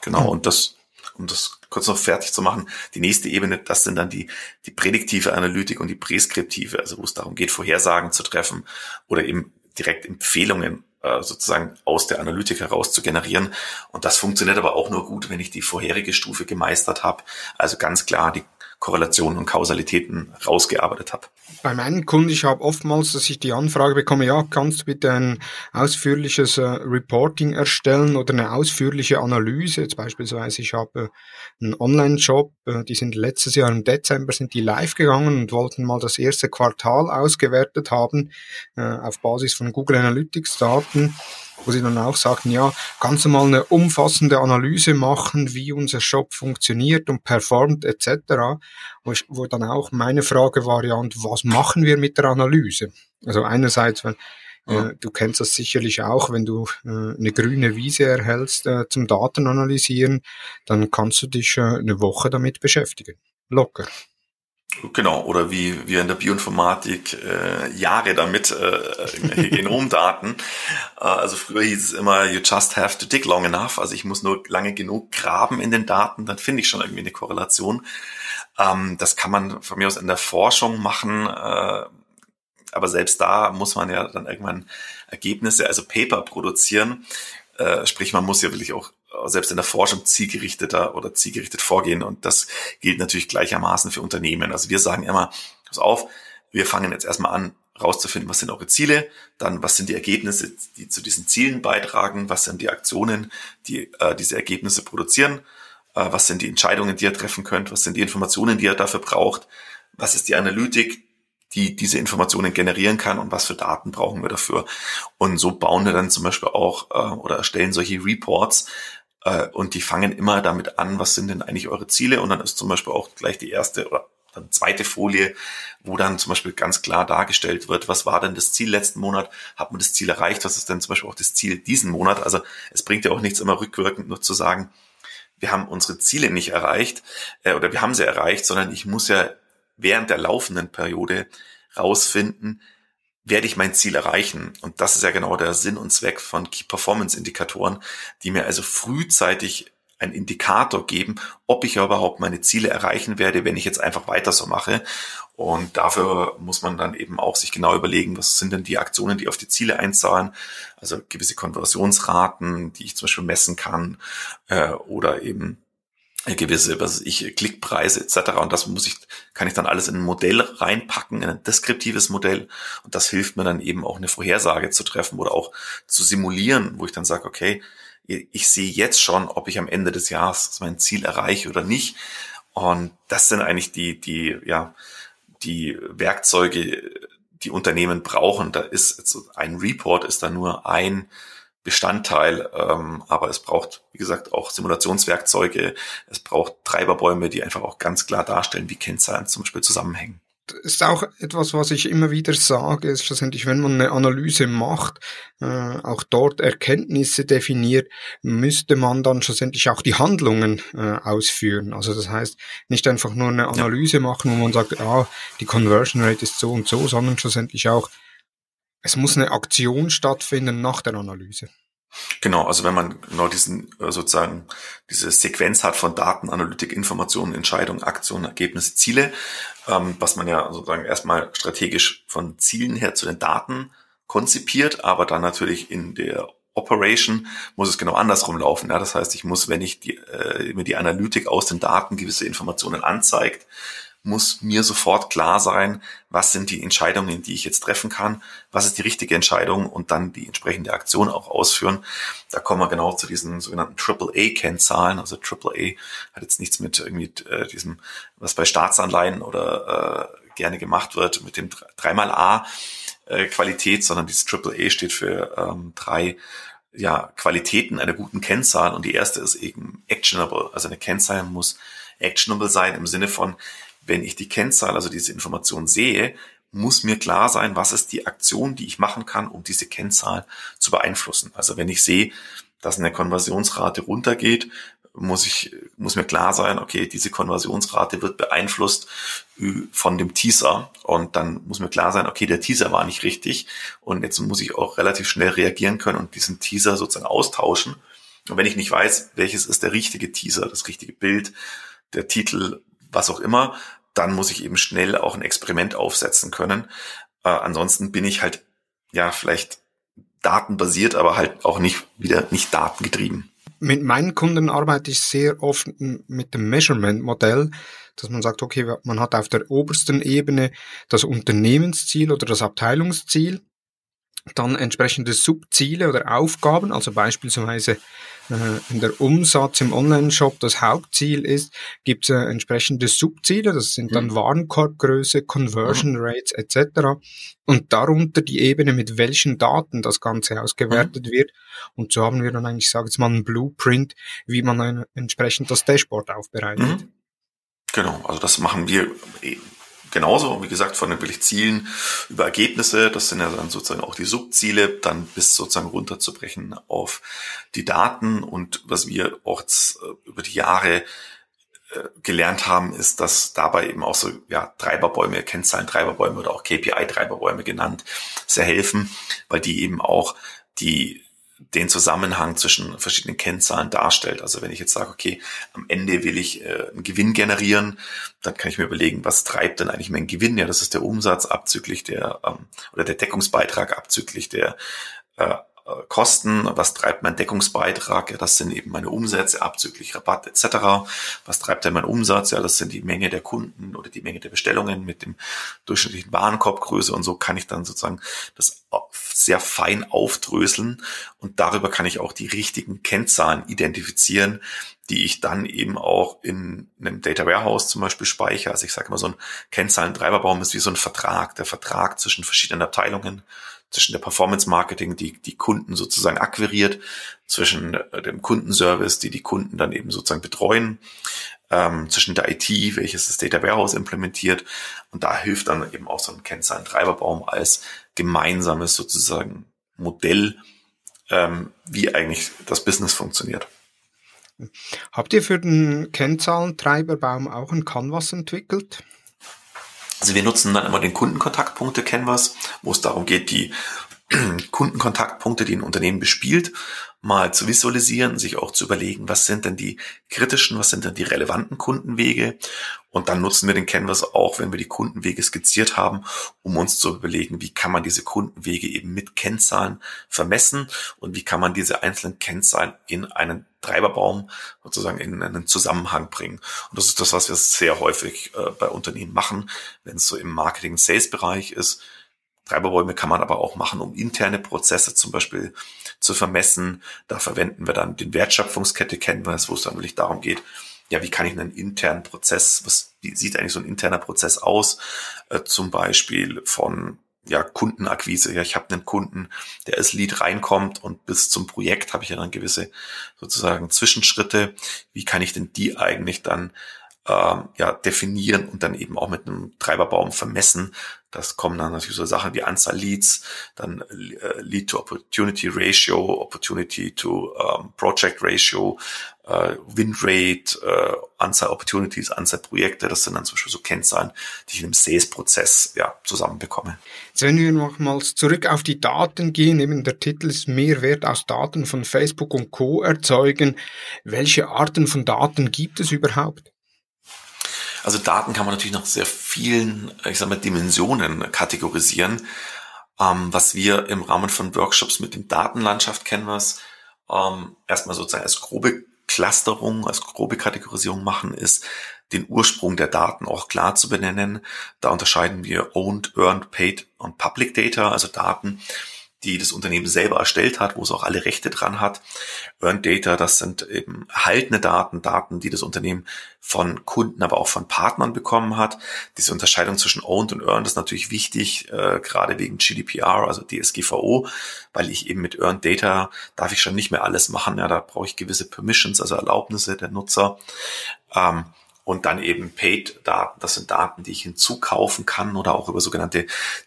Genau, und das, um das kurz noch fertig zu machen, die nächste Ebene, das sind dann die, die prädiktive Analytik und die präskriptive, also wo es darum geht, Vorhersagen zu treffen oder eben direkt Empfehlungen äh, sozusagen aus der Analytik heraus zu generieren. Und das funktioniert aber auch nur gut, wenn ich die vorherige Stufe gemeistert habe. Also ganz klar die Korrelationen und Kausalitäten rausgearbeitet habe. Bei meinen Kunden, ich habe oftmals, dass ich die Anfrage bekomme, ja, kannst du bitte ein ausführliches äh, Reporting erstellen oder eine ausführliche Analyse? Jetzt beispielsweise, ich habe äh, einen Online-Shop, äh, die sind letztes Jahr im Dezember sind die live gegangen und wollten mal das erste Quartal ausgewertet haben äh, auf Basis von Google Analytics Daten wo sie dann auch sagten, ja, kannst du mal eine umfassende Analyse machen, wie unser Shop funktioniert und performt etc. Wo, ich, wo dann auch meine Frage war, ja, und was machen wir mit der Analyse? Also einerseits, wenn ja. Äh, du kennst das sicherlich auch, wenn du äh, eine grüne Wiese erhältst äh, zum Datenanalysieren, dann kannst du dich äh, eine Woche damit beschäftigen. Locker. Genau, oder wie wir in der Bioinformatik äh, Jahre damit äh, Genomdaten. äh, also früher hieß es immer, you just have to dig long enough. Also ich muss nur lange genug graben in den Daten, dann finde ich schon irgendwie eine Korrelation. Ähm, das kann man von mir aus in der Forschung machen, äh, aber selbst da muss man ja dann irgendwann Ergebnisse, also Paper produzieren. Äh, sprich, man muss ja wirklich auch selbst in der Forschung zielgerichteter oder zielgerichtet vorgehen. Und das gilt natürlich gleichermaßen für Unternehmen. Also wir sagen immer, pass auf, wir fangen jetzt erstmal an, rauszufinden, was sind eure Ziele, dann was sind die Ergebnisse, die zu diesen Zielen beitragen, was sind die Aktionen, die äh, diese Ergebnisse produzieren, äh, was sind die Entscheidungen, die ihr treffen könnt, was sind die Informationen, die ihr dafür braucht, was ist die Analytik, die diese Informationen generieren kann und was für Daten brauchen wir dafür. Und so bauen wir dann zum Beispiel auch äh, oder erstellen solche Reports, äh, und die fangen immer damit an, was sind denn eigentlich eure Ziele? Und dann ist zum Beispiel auch gleich die erste oder dann zweite Folie, wo dann zum Beispiel ganz klar dargestellt wird, was war denn das Ziel letzten Monat? Hat man das Ziel erreicht? Was ist denn zum Beispiel auch das Ziel diesen Monat? Also es bringt ja auch nichts immer rückwirkend nur zu sagen, wir haben unsere Ziele nicht erreicht äh, oder wir haben sie erreicht, sondern ich muss ja während der laufenden Periode rausfinden, werde ich mein Ziel erreichen? Und das ist ja genau der Sinn und Zweck von Key Performance Indikatoren, die mir also frühzeitig einen Indikator geben, ob ich überhaupt meine Ziele erreichen werde, wenn ich jetzt einfach weiter so mache. Und dafür muss man dann eben auch sich genau überlegen, was sind denn die Aktionen, die auf die Ziele einzahlen. Also gewisse Konversionsraten, die ich zum Beispiel messen kann, äh, oder eben gewisse, was ich, Klickpreise etc. Und das muss ich, kann ich dann alles in ein Modell reinpacken, in ein deskriptives Modell. Und das hilft mir dann eben auch eine Vorhersage zu treffen oder auch zu simulieren, wo ich dann sage, okay, ich sehe jetzt schon, ob ich am Ende des Jahres mein Ziel erreiche oder nicht. Und das sind eigentlich die, die, ja, die Werkzeuge, die Unternehmen brauchen. Da ist ein Report ist da nur ein Bestandteil, ähm, aber es braucht, wie gesagt, auch Simulationswerkzeuge, es braucht Treiberbäume, die einfach auch ganz klar darstellen, wie Kennzahlen zum Beispiel zusammenhängen. Ist auch etwas, was ich immer wieder sage, ist schlussendlich, wenn man eine Analyse macht, äh, auch dort Erkenntnisse definiert, müsste man dann schlussendlich auch die Handlungen äh, ausführen. Also das heißt, nicht einfach nur eine Analyse machen, wo man sagt, ah, die Conversion Rate ist so und so, sondern schlussendlich auch es muss eine Aktion stattfinden nach der Analyse. Genau, also wenn man genau diesen äh, sozusagen diese Sequenz hat von Daten, Analytik, Informationen, Entscheidungen, Aktionen, Ergebnisse, Ziele, ähm, was man ja sozusagen erstmal strategisch von Zielen her zu den Daten konzipiert, aber dann natürlich in der Operation muss es genau andersrum laufen. Ja? Das heißt, ich muss, wenn ich die, äh, mir die Analytik aus den Daten gewisse Informationen anzeigt, muss mir sofort klar sein, was sind die Entscheidungen, die ich jetzt treffen kann, was ist die richtige Entscheidung und dann die entsprechende Aktion auch ausführen. Da kommen wir genau zu diesen sogenannten AAA-Kennzahlen. Also AAA hat jetzt nichts mit irgendwie äh, diesem, was bei Staatsanleihen oder äh, gerne gemacht wird, mit dem dreimal A äh, Qualität, sondern dieses AAA steht für ähm, drei ja, Qualitäten einer guten Kennzahl und die erste ist eben actionable. Also eine Kennzahl muss actionable sein im Sinne von, wenn ich die Kennzahl, also diese Information sehe, muss mir klar sein, was ist die Aktion, die ich machen kann, um diese Kennzahl zu beeinflussen. Also wenn ich sehe, dass eine Konversionsrate runtergeht, muss ich, muss mir klar sein, okay, diese Konversionsrate wird beeinflusst von dem Teaser und dann muss mir klar sein, okay, der Teaser war nicht richtig und jetzt muss ich auch relativ schnell reagieren können und diesen Teaser sozusagen austauschen. Und wenn ich nicht weiß, welches ist der richtige Teaser, das richtige Bild, der Titel, was auch immer, dann muss ich eben schnell auch ein Experiment aufsetzen können. Äh, ansonsten bin ich halt, ja, vielleicht datenbasiert, aber halt auch nicht wieder nicht datengetrieben. Mit meinen Kunden arbeite ich sehr oft mit dem Measurement-Modell, dass man sagt, okay, man hat auf der obersten Ebene das Unternehmensziel oder das Abteilungsziel dann entsprechende Subziele oder Aufgaben, also beispielsweise äh, wenn der Umsatz im Online-Shop das Hauptziel ist, gibt es äh, entsprechende Subziele, das sind dann mhm. Warenkorbgröße, Conversion. Rates etc. Und darunter die Ebene, mit welchen Daten das Ganze ausgewertet mhm. wird. Und so haben wir dann eigentlich, sage ich mal, einen Blueprint, wie man ein, entsprechend das Dashboard aufbereitet. Mhm. Genau, also das machen wir genauso, wie gesagt, von den wirklich Zielen über Ergebnisse, das sind ja dann sozusagen auch die Subziele, dann bis sozusagen runterzubrechen auf die Daten. Und was wir auch äh, über die Jahre äh, gelernt haben, ist, dass dabei eben auch so ja, Treiberbäume, Kennzahlen-Treiberbäume oder auch KPI-Treiberbäume genannt, sehr helfen, weil die eben auch die den Zusammenhang zwischen verschiedenen Kennzahlen darstellt. Also wenn ich jetzt sage, okay, am Ende will ich äh, einen Gewinn generieren, dann kann ich mir überlegen, was treibt denn eigentlich mein Gewinn? Ja, das ist der Umsatz abzüglich der ähm, oder der Deckungsbeitrag abzüglich der äh, Kosten, was treibt mein Deckungsbeitrag, ja, das sind eben meine Umsätze abzüglich Rabatt etc. Was treibt denn mein Umsatz? Ja, das sind die Menge der Kunden oder die Menge der Bestellungen mit dem durchschnittlichen Warenkorbgröße und so kann ich dann sozusagen das sehr fein aufdröseln und darüber kann ich auch die richtigen Kennzahlen identifizieren, die ich dann eben auch in einem Data Warehouse zum Beispiel speichere. Also ich sage immer, so ein Kennzahlentreiberbaum ist wie so ein Vertrag, der Vertrag zwischen verschiedenen Abteilungen, zwischen der Performance Marketing, die die Kunden sozusagen akquiriert, zwischen äh, dem Kundenservice, die die Kunden dann eben sozusagen betreuen, ähm, zwischen der IT, welches das Data Warehouse implementiert. Und da hilft dann eben auch so ein Kennzahlen-Treiberbaum als gemeinsames sozusagen Modell, ähm, wie eigentlich das Business funktioniert. Habt ihr für den Kennzahlentreiberbaum auch ein Canvas entwickelt? Also wir nutzen dann immer den Kundenkontaktpunkte Canvas, wo es darum geht, die Kundenkontaktpunkte, die ein Unternehmen bespielt, mal zu visualisieren, sich auch zu überlegen, was sind denn die kritischen, was sind denn die relevanten Kundenwege. Und dann nutzen wir den Canvas auch, wenn wir die Kundenwege skizziert haben, um uns zu überlegen, wie kann man diese Kundenwege eben mit Kennzahlen vermessen und wie kann man diese einzelnen Kennzahlen in einen Treiberbaum sozusagen in einen Zusammenhang bringen. Und das ist das, was wir sehr häufig äh, bei Unternehmen machen, wenn es so im Marketing-Sales-Bereich ist Treiberbäume kann man aber auch machen, um interne Prozesse zum Beispiel zu vermessen. Da verwenden wir dann den Wertschöpfungskette Canvas, wo es dann wirklich darum geht, ja, wie kann ich einen internen Prozess, was, wie sieht eigentlich so ein interner Prozess aus, äh, zum Beispiel von ja, Kundenakquise. Ja, ich habe einen Kunden, der als Lead reinkommt und bis zum Projekt habe ich ja dann gewisse sozusagen Zwischenschritte. Wie kann ich denn die eigentlich dann ähm, ja, definieren und dann eben auch mit einem Treiberbaum vermessen. Das kommen dann natürlich so Sachen wie Anzahl Leads, dann äh, Lead to Opportunity Ratio, Opportunity to ähm, Project Ratio, äh, Win Rate, äh, Anzahl Opportunities, Anzahl Projekte. Das sind dann zum Beispiel so Kennzahlen, die ich in einem Sales-Prozess ja, zusammenbekomme. Jetzt wenn wir nochmals zurück auf die Daten gehen, eben der Titel ist Mehrwert aus Daten von Facebook und Co. erzeugen. Welche Arten von Daten gibt es überhaupt? Also Daten kann man natürlich nach sehr vielen, ich sag mal, Dimensionen kategorisieren. Ähm, was wir im Rahmen von Workshops mit dem Datenlandschaft Canvas ähm, erstmal sozusagen als grobe Clusterung, als grobe Kategorisierung machen, ist, den Ursprung der Daten auch klar zu benennen. Da unterscheiden wir Owned, Earned, Paid und Public Data, also Daten, die das Unternehmen selber erstellt hat, wo es auch alle Rechte dran hat. Earned Data, das sind eben erhaltene Daten, Daten, die das Unternehmen von Kunden, aber auch von Partnern bekommen hat. Diese Unterscheidung zwischen Owned und Earned ist natürlich wichtig, äh, gerade wegen GDPR, also DSGVO, weil ich eben mit Earned Data darf ich schon nicht mehr alles machen. Ja, da brauche ich gewisse Permissions, also Erlaubnisse der Nutzer. Ähm, und dann eben Paid-Daten. Das sind Daten, die ich hinzukaufen kann oder auch über sogenannte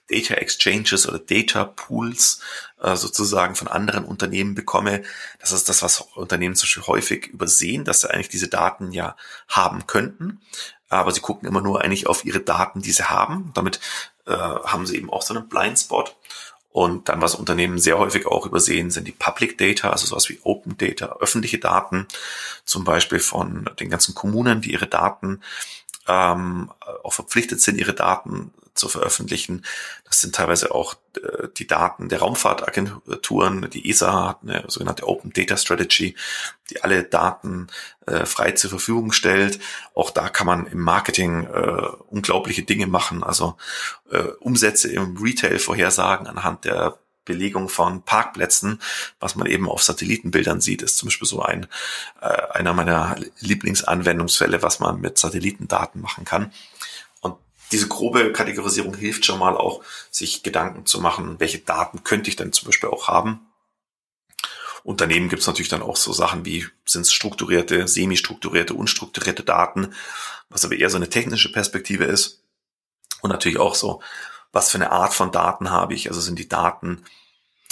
Data Exchanges oder Data Pools äh, sozusagen von anderen Unternehmen bekomme. Das ist das, was Unternehmen zum Beispiel häufig übersehen, dass sie eigentlich diese Daten ja haben könnten. Aber sie gucken immer nur eigentlich auf ihre Daten, die sie haben. Damit äh, haben sie eben auch so einen Blindspot. Und dann, was Unternehmen sehr häufig auch übersehen, sind die Public Data, also sowas wie Open Data, öffentliche Daten, zum Beispiel von den ganzen Kommunen, die ihre Daten ähm, auch verpflichtet sind, ihre Daten zu veröffentlichen. Das sind teilweise auch äh, die Daten der Raumfahrtagenturen. Die ESA hat eine sogenannte Open Data Strategy, die alle Daten äh, frei zur Verfügung stellt. Auch da kann man im Marketing äh, unglaubliche Dinge machen, also äh, Umsätze im Retail vorhersagen anhand der Belegung von Parkplätzen, was man eben auf Satellitenbildern sieht, ist zum Beispiel so ein äh, einer meiner Lieblingsanwendungsfälle, was man mit Satellitendaten machen kann. Und diese grobe Kategorisierung hilft schon mal auch, sich Gedanken zu machen, welche Daten könnte ich denn zum Beispiel auch haben. Unternehmen gibt es natürlich dann auch so Sachen wie, sind es strukturierte, semi-strukturierte, unstrukturierte Daten, was aber eher so eine technische Perspektive ist. Und natürlich auch so, was für eine Art von Daten habe ich? Also sind die Daten,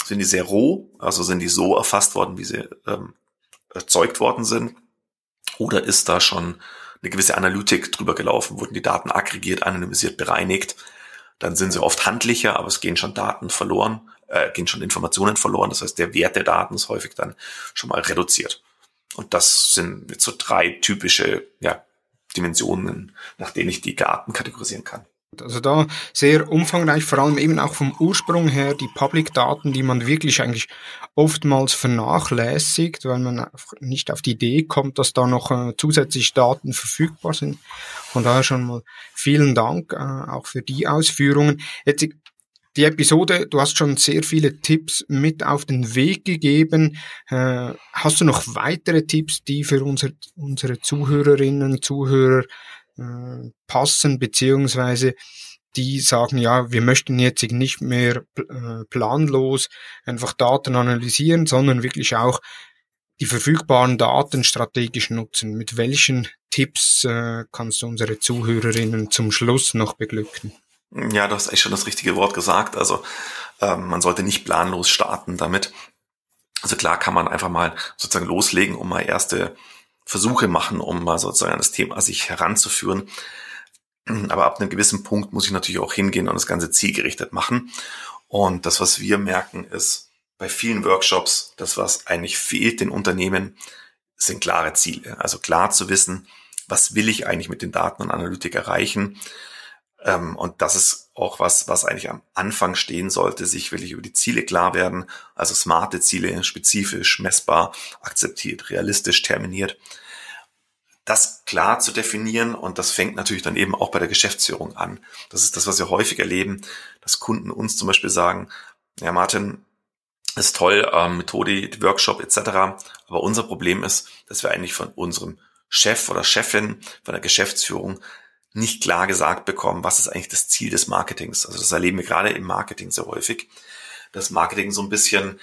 sind die sehr roh, also sind die so erfasst worden, wie sie ähm, erzeugt worden sind? Oder ist da schon eine gewisse Analytik drüber gelaufen, wurden die Daten aggregiert, anonymisiert, bereinigt? Dann sind sie oft handlicher, aber es gehen schon Daten verloren, äh, gehen schon Informationen verloren. Das heißt, der Wert der Daten ist häufig dann schon mal reduziert. Und das sind jetzt so drei typische ja, Dimensionen, nach denen ich die Daten kategorisieren kann. Also da sehr umfangreich, vor allem eben auch vom Ursprung her die Public-Daten, die man wirklich eigentlich oftmals vernachlässigt, weil man nicht auf die Idee kommt, dass da noch äh, zusätzlich Daten verfügbar sind. Von daher schon mal vielen Dank äh, auch für die Ausführungen. Jetzt die Episode, du hast schon sehr viele Tipps mit auf den Weg gegeben. Äh, hast du noch weitere Tipps, die für unser, unsere Zuhörerinnen, Zuhörer äh, passen, beziehungsweise die sagen, ja, wir möchten jetzt nicht mehr äh, planlos einfach Daten analysieren, sondern wirklich auch die verfügbaren Daten strategisch nutzen. Mit welchen Tipps äh, kannst du unsere Zuhörerinnen zum Schluss noch beglücken? Ja, du hast eigentlich schon das richtige Wort gesagt. Also ähm, man sollte nicht planlos starten damit. Also klar kann man einfach mal sozusagen loslegen, um mal erste Versuche machen, um mal sozusagen an das Thema sich heranzuführen. Aber ab einem gewissen Punkt muss ich natürlich auch hingehen und das Ganze zielgerichtet machen. Und das, was wir merken, ist bei vielen Workshops, das, was eigentlich fehlt den Unternehmen, sind klare Ziele. Also klar zu wissen, was will ich eigentlich mit den Daten und Analytik erreichen. Ähm, und das ist auch was, was eigentlich am Anfang stehen sollte, sich wirklich über die Ziele klar werden. Also smarte Ziele, spezifisch, messbar, akzeptiert, realistisch, terminiert. Das klar zu definieren und das fängt natürlich dann eben auch bei der Geschäftsführung an. Das ist das, was wir häufig erleben, dass Kunden uns zum Beispiel sagen, ja Martin, ist toll, ähm, Methode, Workshop etc. Aber unser Problem ist, dass wir eigentlich von unserem Chef oder Chefin, von der Geschäftsführung nicht klar gesagt bekommen, was ist eigentlich das Ziel des Marketings. Also das erleben wir gerade im Marketing sehr häufig, dass Marketing so ein bisschen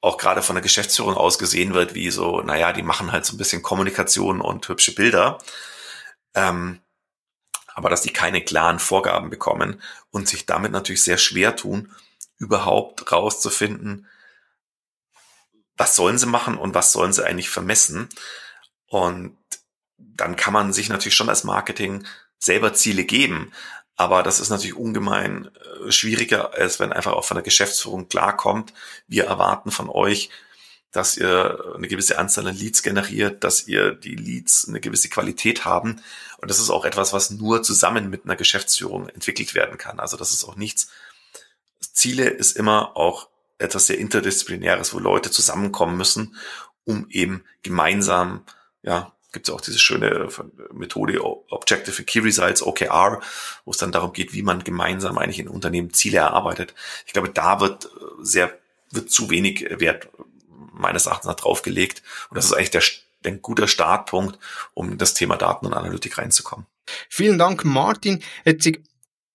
auch gerade von der Geschäftsführung aus gesehen wird, wie so, naja, die machen halt so ein bisschen Kommunikation und hübsche Bilder. Ähm, aber dass die keine klaren Vorgaben bekommen und sich damit natürlich sehr schwer tun, überhaupt rauszufinden, was sollen sie machen und was sollen sie eigentlich vermessen. Und dann kann man sich natürlich schon als Marketing selber Ziele geben. Aber das ist natürlich ungemein äh, schwieriger, als wenn einfach auch von der Geschäftsführung klarkommt, wir erwarten von euch, dass ihr eine gewisse Anzahl an Leads generiert, dass ihr die Leads eine gewisse Qualität haben. Und das ist auch etwas, was nur zusammen mit einer Geschäftsführung entwickelt werden kann. Also das ist auch nichts. Ziele ist immer auch etwas sehr interdisziplinäres, wo Leute zusammenkommen müssen um eben gemeinsam, ja, gibt es auch diese schöne Methode Objective Key Results, OKR, wo es dann darum geht, wie man gemeinsam eigentlich in Unternehmen Ziele erarbeitet. Ich glaube, da wird sehr, wird zu wenig Wert meines Erachtens nach draufgelegt. Und das ist eigentlich der, ein guter Startpunkt, um das Thema Daten und Analytik reinzukommen. Vielen Dank, Martin. Jetzt,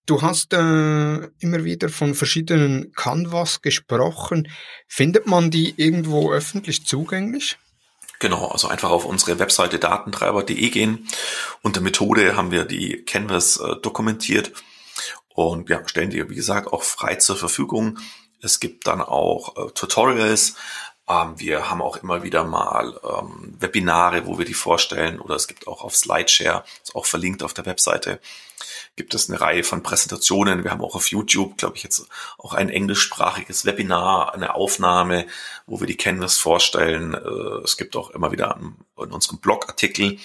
du hast äh, immer wieder von verschiedenen Canvas gesprochen. Findet man die irgendwo öffentlich zugänglich? Genau, also einfach auf unsere Webseite datentreiber.de gehen. Unter Methode haben wir die Canvas äh, dokumentiert und ja, stellen die, wie gesagt, auch frei zur Verfügung. Es gibt dann auch äh, Tutorials. Ähm, wir haben auch immer wieder mal ähm, Webinare, wo wir die vorstellen oder es gibt auch auf Slideshare, ist auch verlinkt auf der Webseite, gibt es eine Reihe von Präsentationen. Wir haben auch auf YouTube, glaube ich, jetzt auch ein englischsprachiges Webinar, eine Aufnahme, wo wir die Canvas vorstellen. Äh, es gibt auch immer wieder in unserem Blogartikel.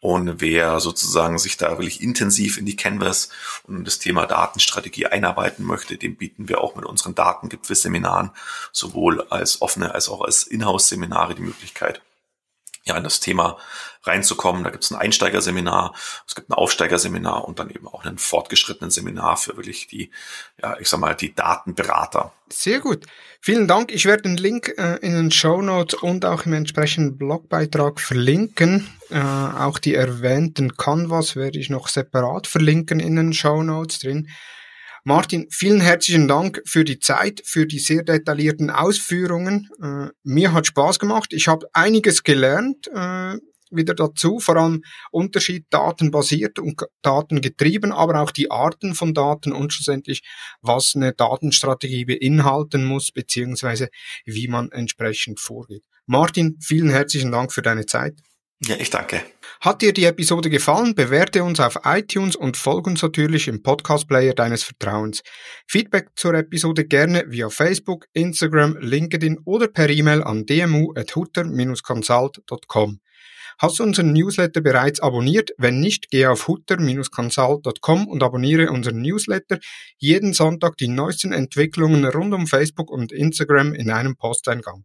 Und wer sozusagen sich da wirklich intensiv in die Canvas und das Thema Datenstrategie einarbeiten möchte, dem bieten wir auch mit unseren Datengipfelseminaren sowohl als offene als auch als Inhouse-Seminare die Möglichkeit ja, in das Thema reinzukommen. Da gibt es ein Einsteigerseminar, es gibt ein Aufsteigerseminar und dann eben auch ein fortgeschrittenen Seminar für wirklich die, ja, ich sag mal, die Datenberater. Sehr gut. Vielen Dank. Ich werde den Link äh, in den Show Notes und auch im entsprechenden Blogbeitrag verlinken. Äh, auch die erwähnten Canvas werde ich noch separat verlinken in den Show Notes drin. Martin, vielen herzlichen Dank für die Zeit, für die sehr detaillierten Ausführungen. Äh, mir hat Spaß gemacht. Ich habe einiges gelernt äh, wieder dazu, vor allem Unterschied datenbasiert und datengetrieben, aber auch die Arten von Daten und schlussendlich, was eine Datenstrategie beinhalten muss, beziehungsweise wie man entsprechend vorgeht. Martin, vielen herzlichen Dank für deine Zeit. Ja, ich danke. Hat dir die Episode gefallen, bewerte uns auf iTunes und folge uns natürlich im Podcast-Player deines Vertrauens. Feedback zur Episode gerne via Facebook, Instagram, LinkedIn oder per E-Mail an dmu.hutter-consult.com. Hast du unseren Newsletter bereits abonniert? Wenn nicht, geh auf hutter-consult.com und abonniere unseren Newsletter. Jeden Sonntag die neuesten Entwicklungen rund um Facebook und Instagram in einem Posteingang.